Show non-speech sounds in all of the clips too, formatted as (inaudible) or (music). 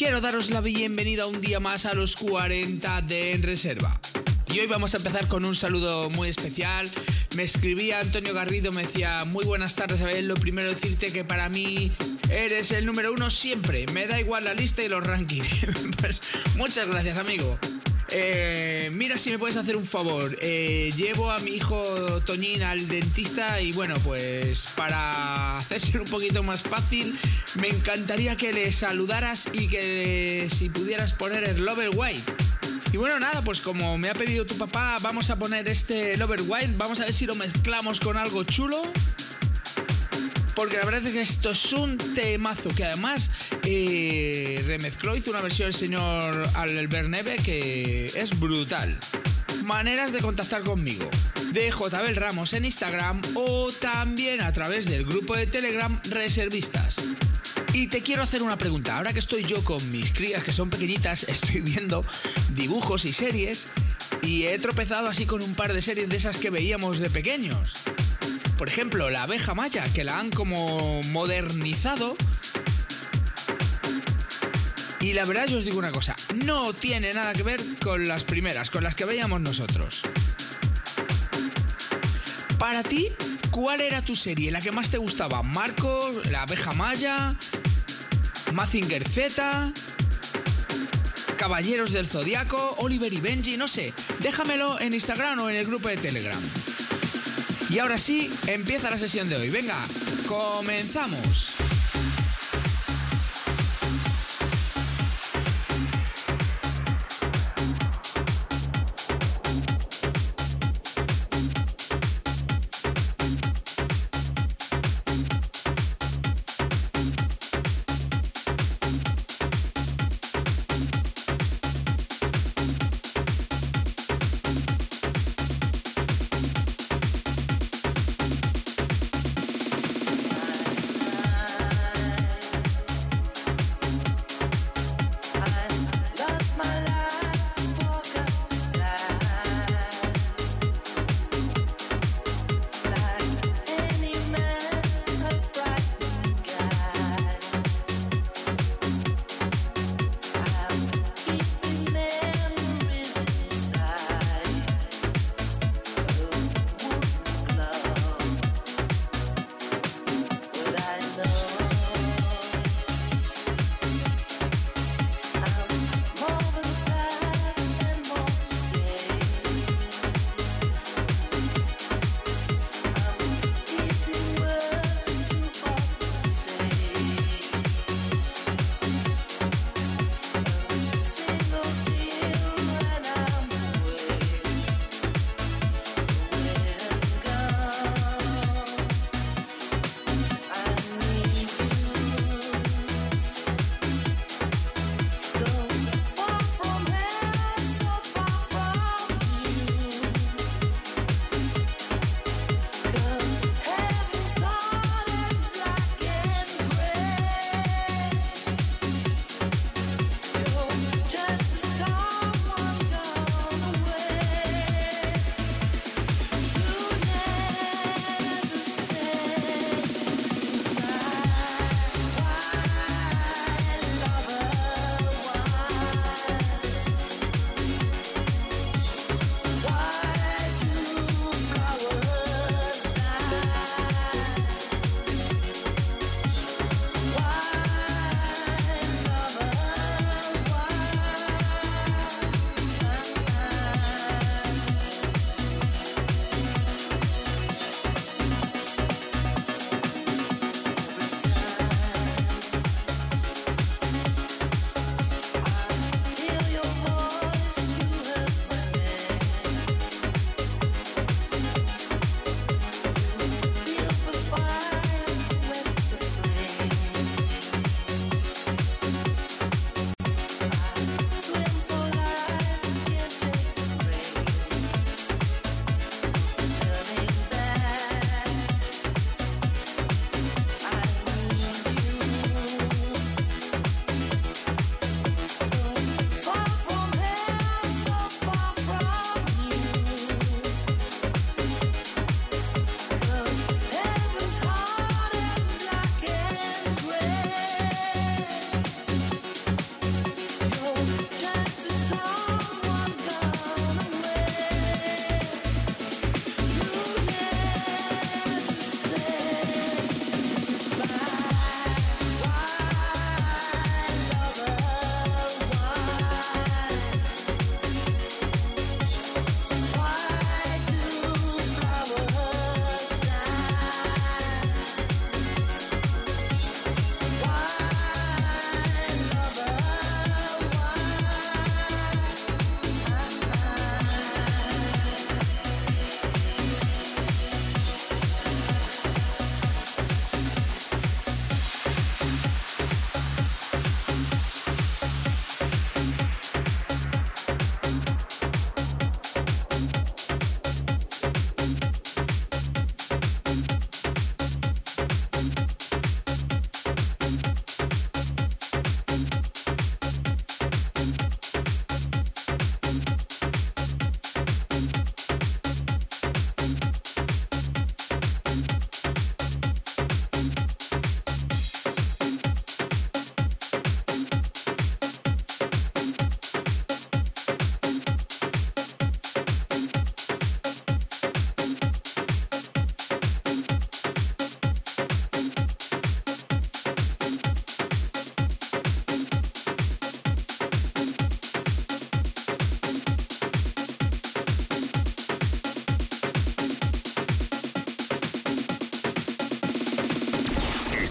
Quiero daros la bienvenida un día más a los 40 de En Reserva. Y hoy vamos a empezar con un saludo muy especial. Me escribía Antonio Garrido, me decía, muy buenas tardes, Abel. Lo primero decirte que para mí eres el número uno siempre. Me da igual la lista y los rankings. (laughs) pues muchas gracias, amigo. Eh, mira si me puedes hacer un favor. Eh, llevo a mi hijo Toñín al dentista y bueno, pues para hacerse un poquito más fácil, me encantaría que le saludaras y que si pudieras poner el Lover White. Y bueno, nada, pues como me ha pedido tu papá, vamos a poner este Lover White. Vamos a ver si lo mezclamos con algo chulo. Porque la verdad es que esto es un temazo que además eh, remezcló, hizo una versión del señor Albert Neve que es brutal. Maneras de contactar conmigo. De JBel Ramos en Instagram o también a través del grupo de Telegram Reservistas. Y te quiero hacer una pregunta. Ahora que estoy yo con mis crías que son pequeñitas, (laughs) estoy viendo dibujos y series y he tropezado así con un par de series de esas que veíamos de pequeños. Por ejemplo, la abeja maya, que la han como modernizado. Y la verdad yo os digo una cosa, no tiene nada que ver con las primeras, con las que veíamos nosotros. Para ti, ¿cuál era tu serie? ¿La que más te gustaba? ¿Marcos? ¿La abeja maya? ¿Mazinger Z? ¿Caballeros del Zodiaco? ¿Oliver y Benji? No sé. Déjamelo en Instagram o en el grupo de Telegram. Y ahora sí, empieza la sesión de hoy. Venga, comenzamos.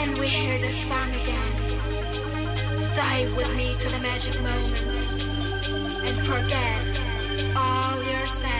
Then we hear the song again. Dive with me to the magic moment and forget all your sadness.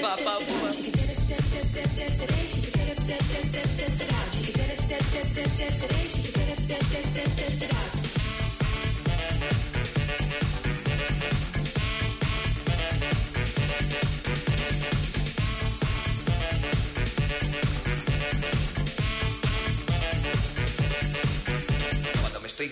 papa boba. Rock.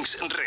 Reserva.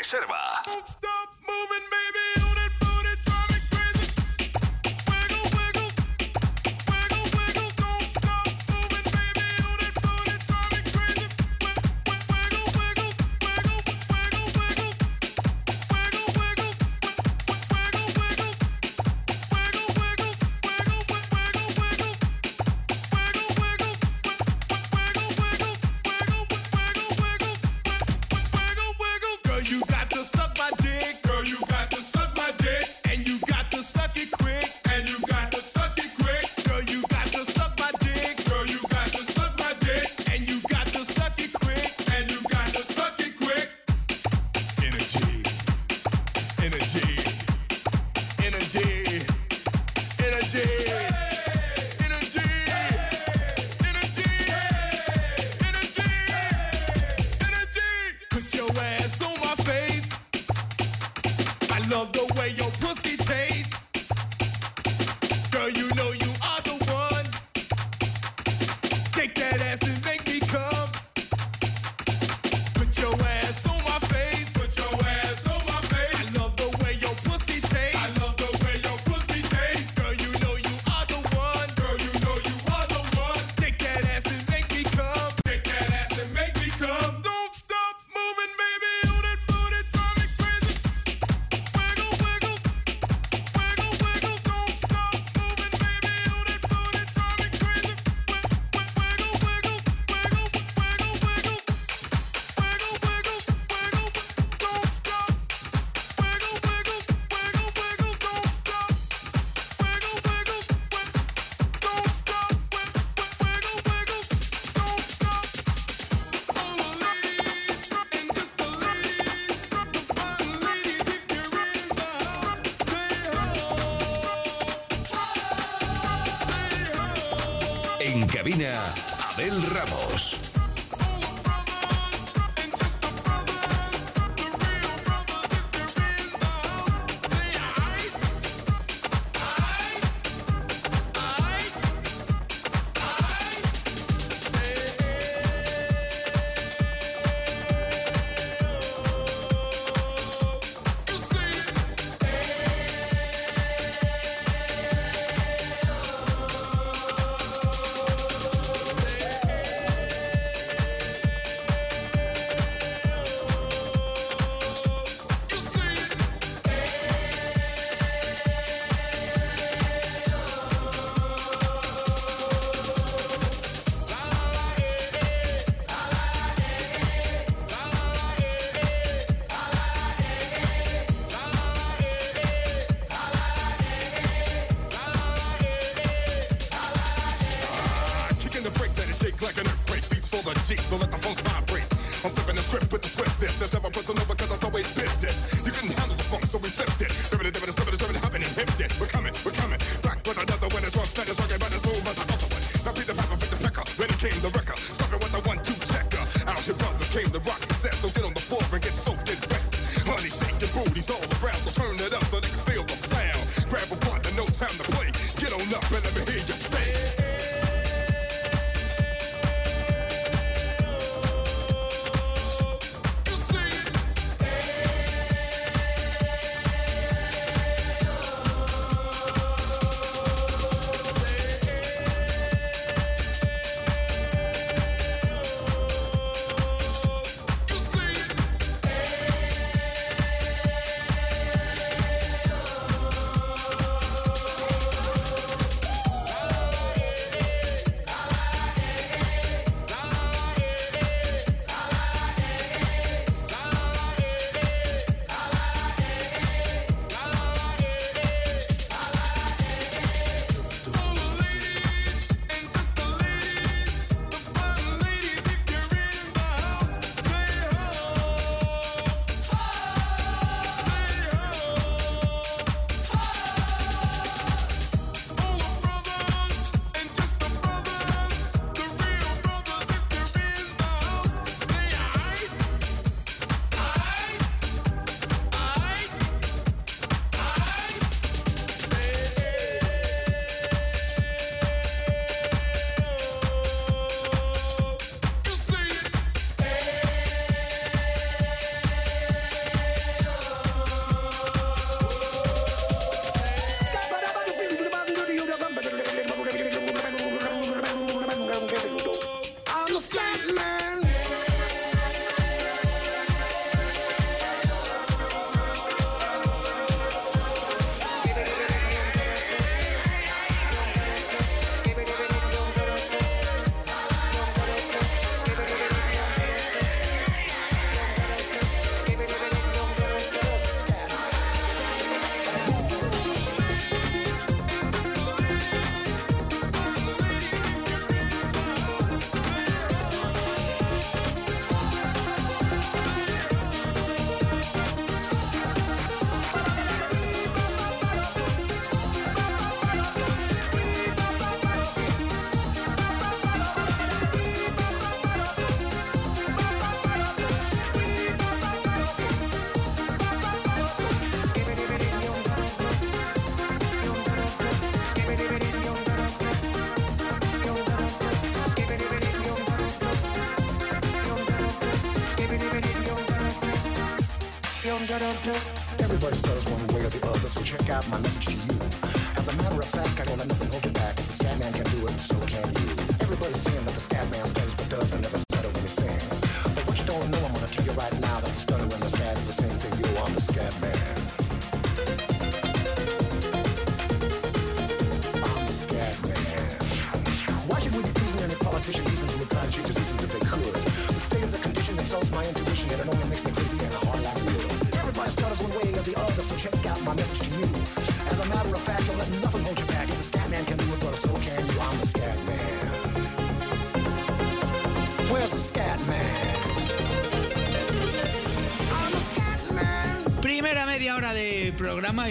man.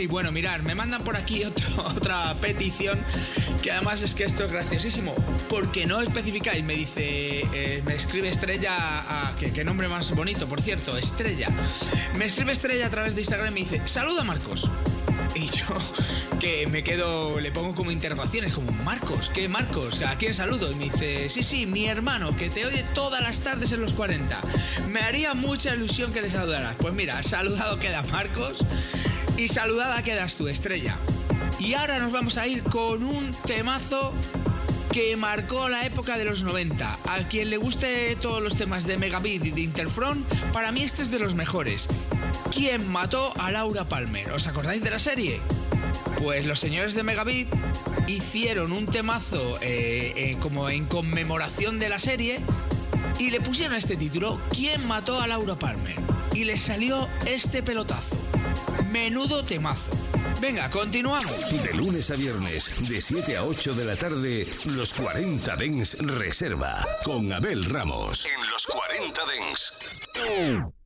Y bueno, mirar, me mandan por aquí (laughs) otra petición que además es que esto es graciosísimo porque no especificáis, me dice, eh, me escribe Estrella, a, ¿qué, nombre más bonito, por cierto, Estrella. Me escribe Estrella a través de Instagram y me dice, saluda Marcos. Y yo (laughs) que me quedo, le pongo como interrogaciones, como Marcos, ¿qué Marcos? ¿A quién saludo? Y me dice, sí, sí, mi hermano, que te oye todas las tardes en los 40. Me haría mucha ilusión que le saludaras. Pues mira, saludado queda Marcos y saludada quedas tú, estrella. Y ahora nos vamos a ir con un temazo que marcó la época de los 90. A quien le guste todos los temas de Megabit y de Interfront, para mí este es de los mejores. ¿Quién mató a Laura Palmer? ¿Os acordáis de la serie? Pues los señores de Megabit hicieron un temazo eh, eh, como en conmemoración de la serie y le pusieron este título, ¿Quién mató a Laura Palmer? Y les salió este pelotazo. Menudo temazo. Venga, continuamos. De lunes a viernes, de 7 a 8 de la tarde, los 40 Dens Reserva, con Abel Ramos. En los 40 Dens.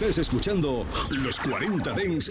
Estás escuchando Los 40 Dens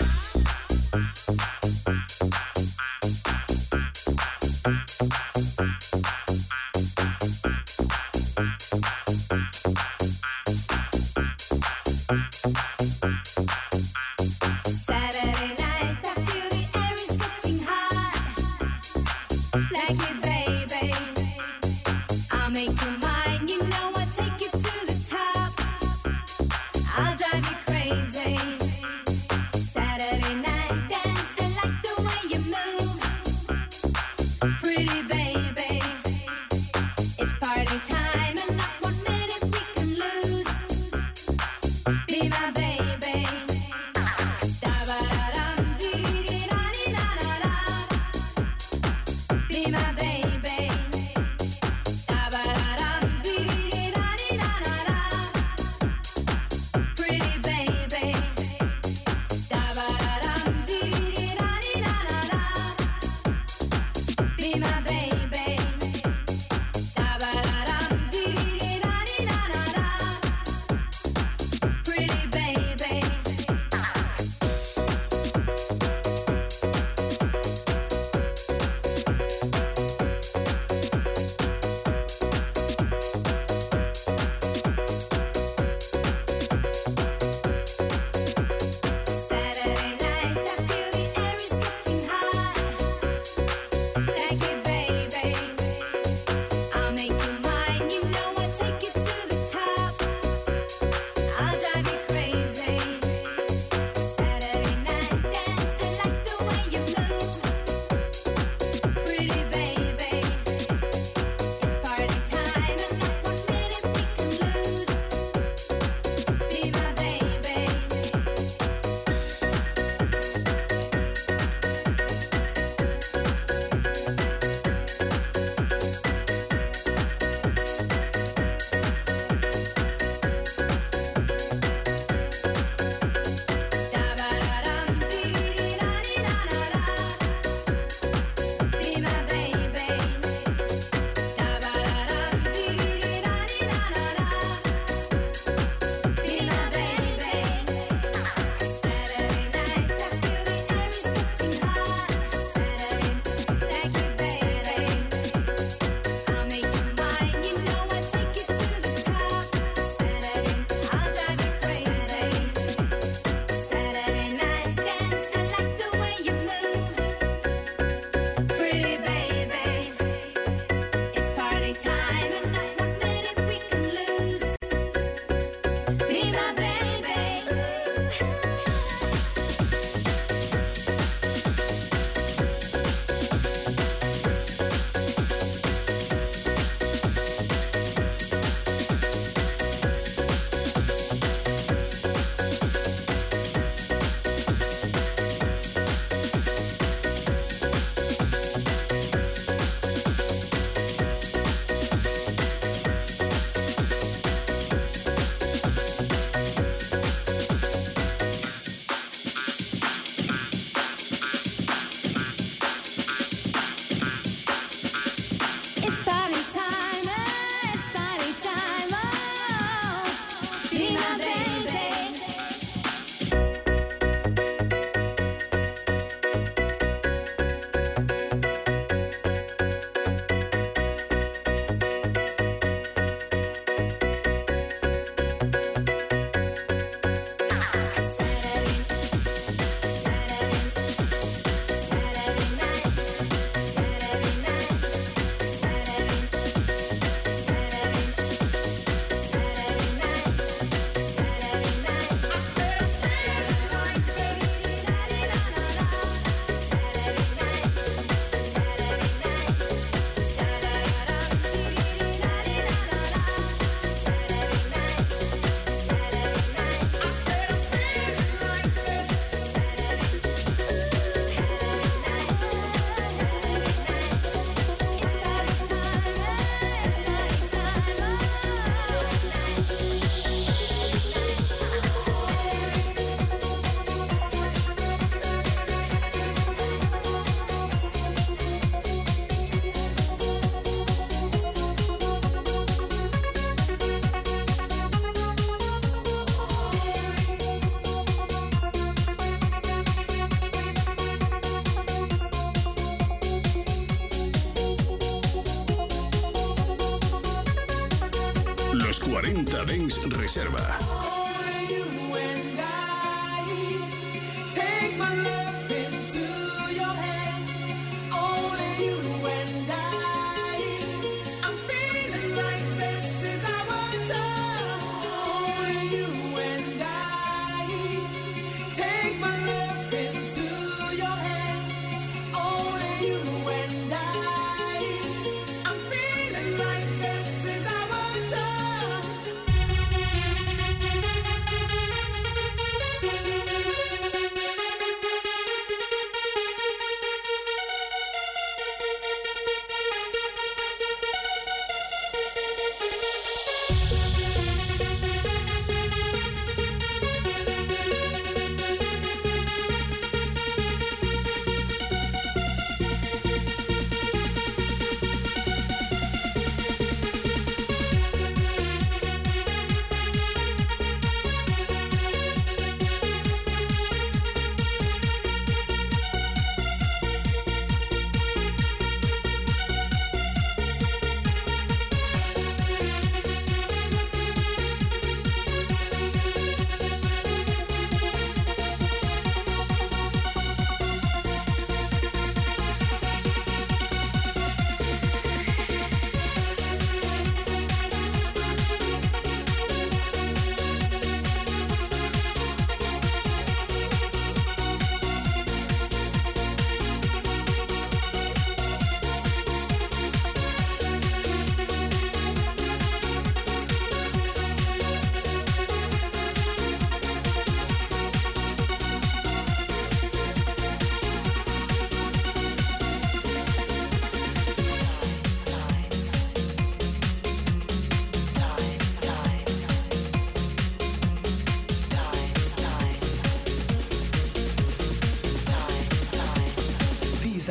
40 Dens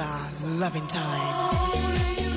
Reserva. loving times.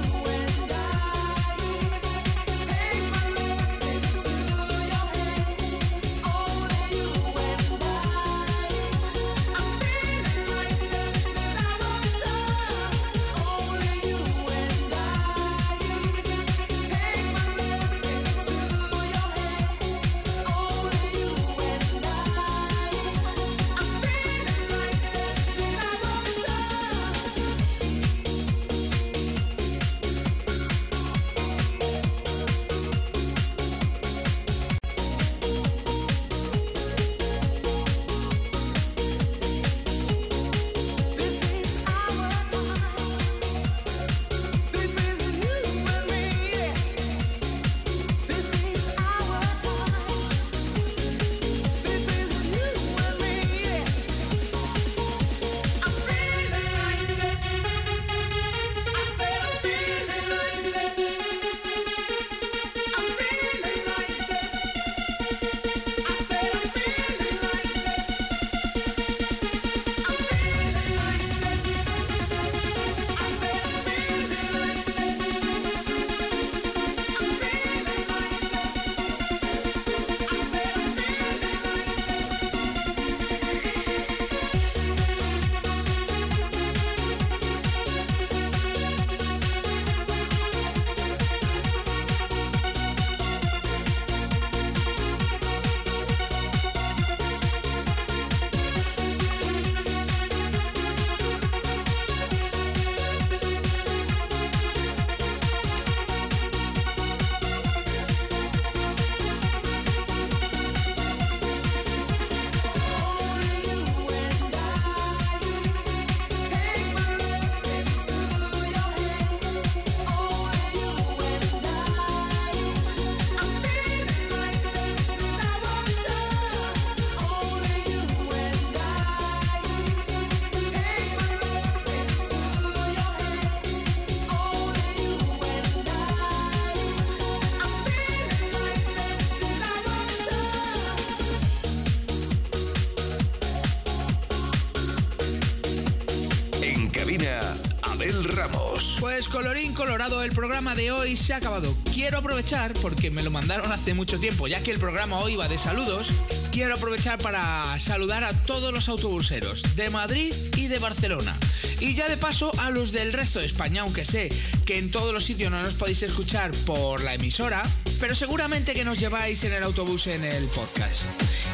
Colorín colorado, el programa de hoy se ha acabado. Quiero aprovechar, porque me lo mandaron hace mucho tiempo, ya que el programa hoy va de saludos, quiero aprovechar para saludar a todos los autobuseros de Madrid y de Barcelona. Y ya de paso a los del resto de España, aunque sé que en todos los sitios no nos podéis escuchar por la emisora, pero seguramente que nos lleváis en el autobús en el podcast.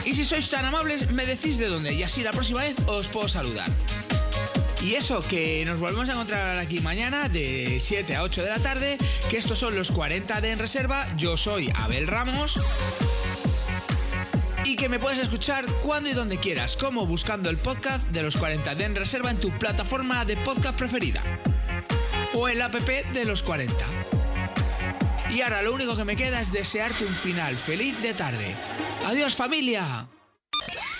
Y si sois tan amables, me decís de dónde y así la próxima vez os puedo saludar. Y eso, que nos volvemos a encontrar aquí mañana de 7 a 8 de la tarde, que estos son los 40 de En Reserva. Yo soy Abel Ramos. Y que me puedes escuchar cuando y donde quieras, como buscando el podcast de los 40 de En Reserva en tu plataforma de podcast preferida. O el app de los 40. Y ahora lo único que me queda es desearte un final feliz de tarde. Adiós familia.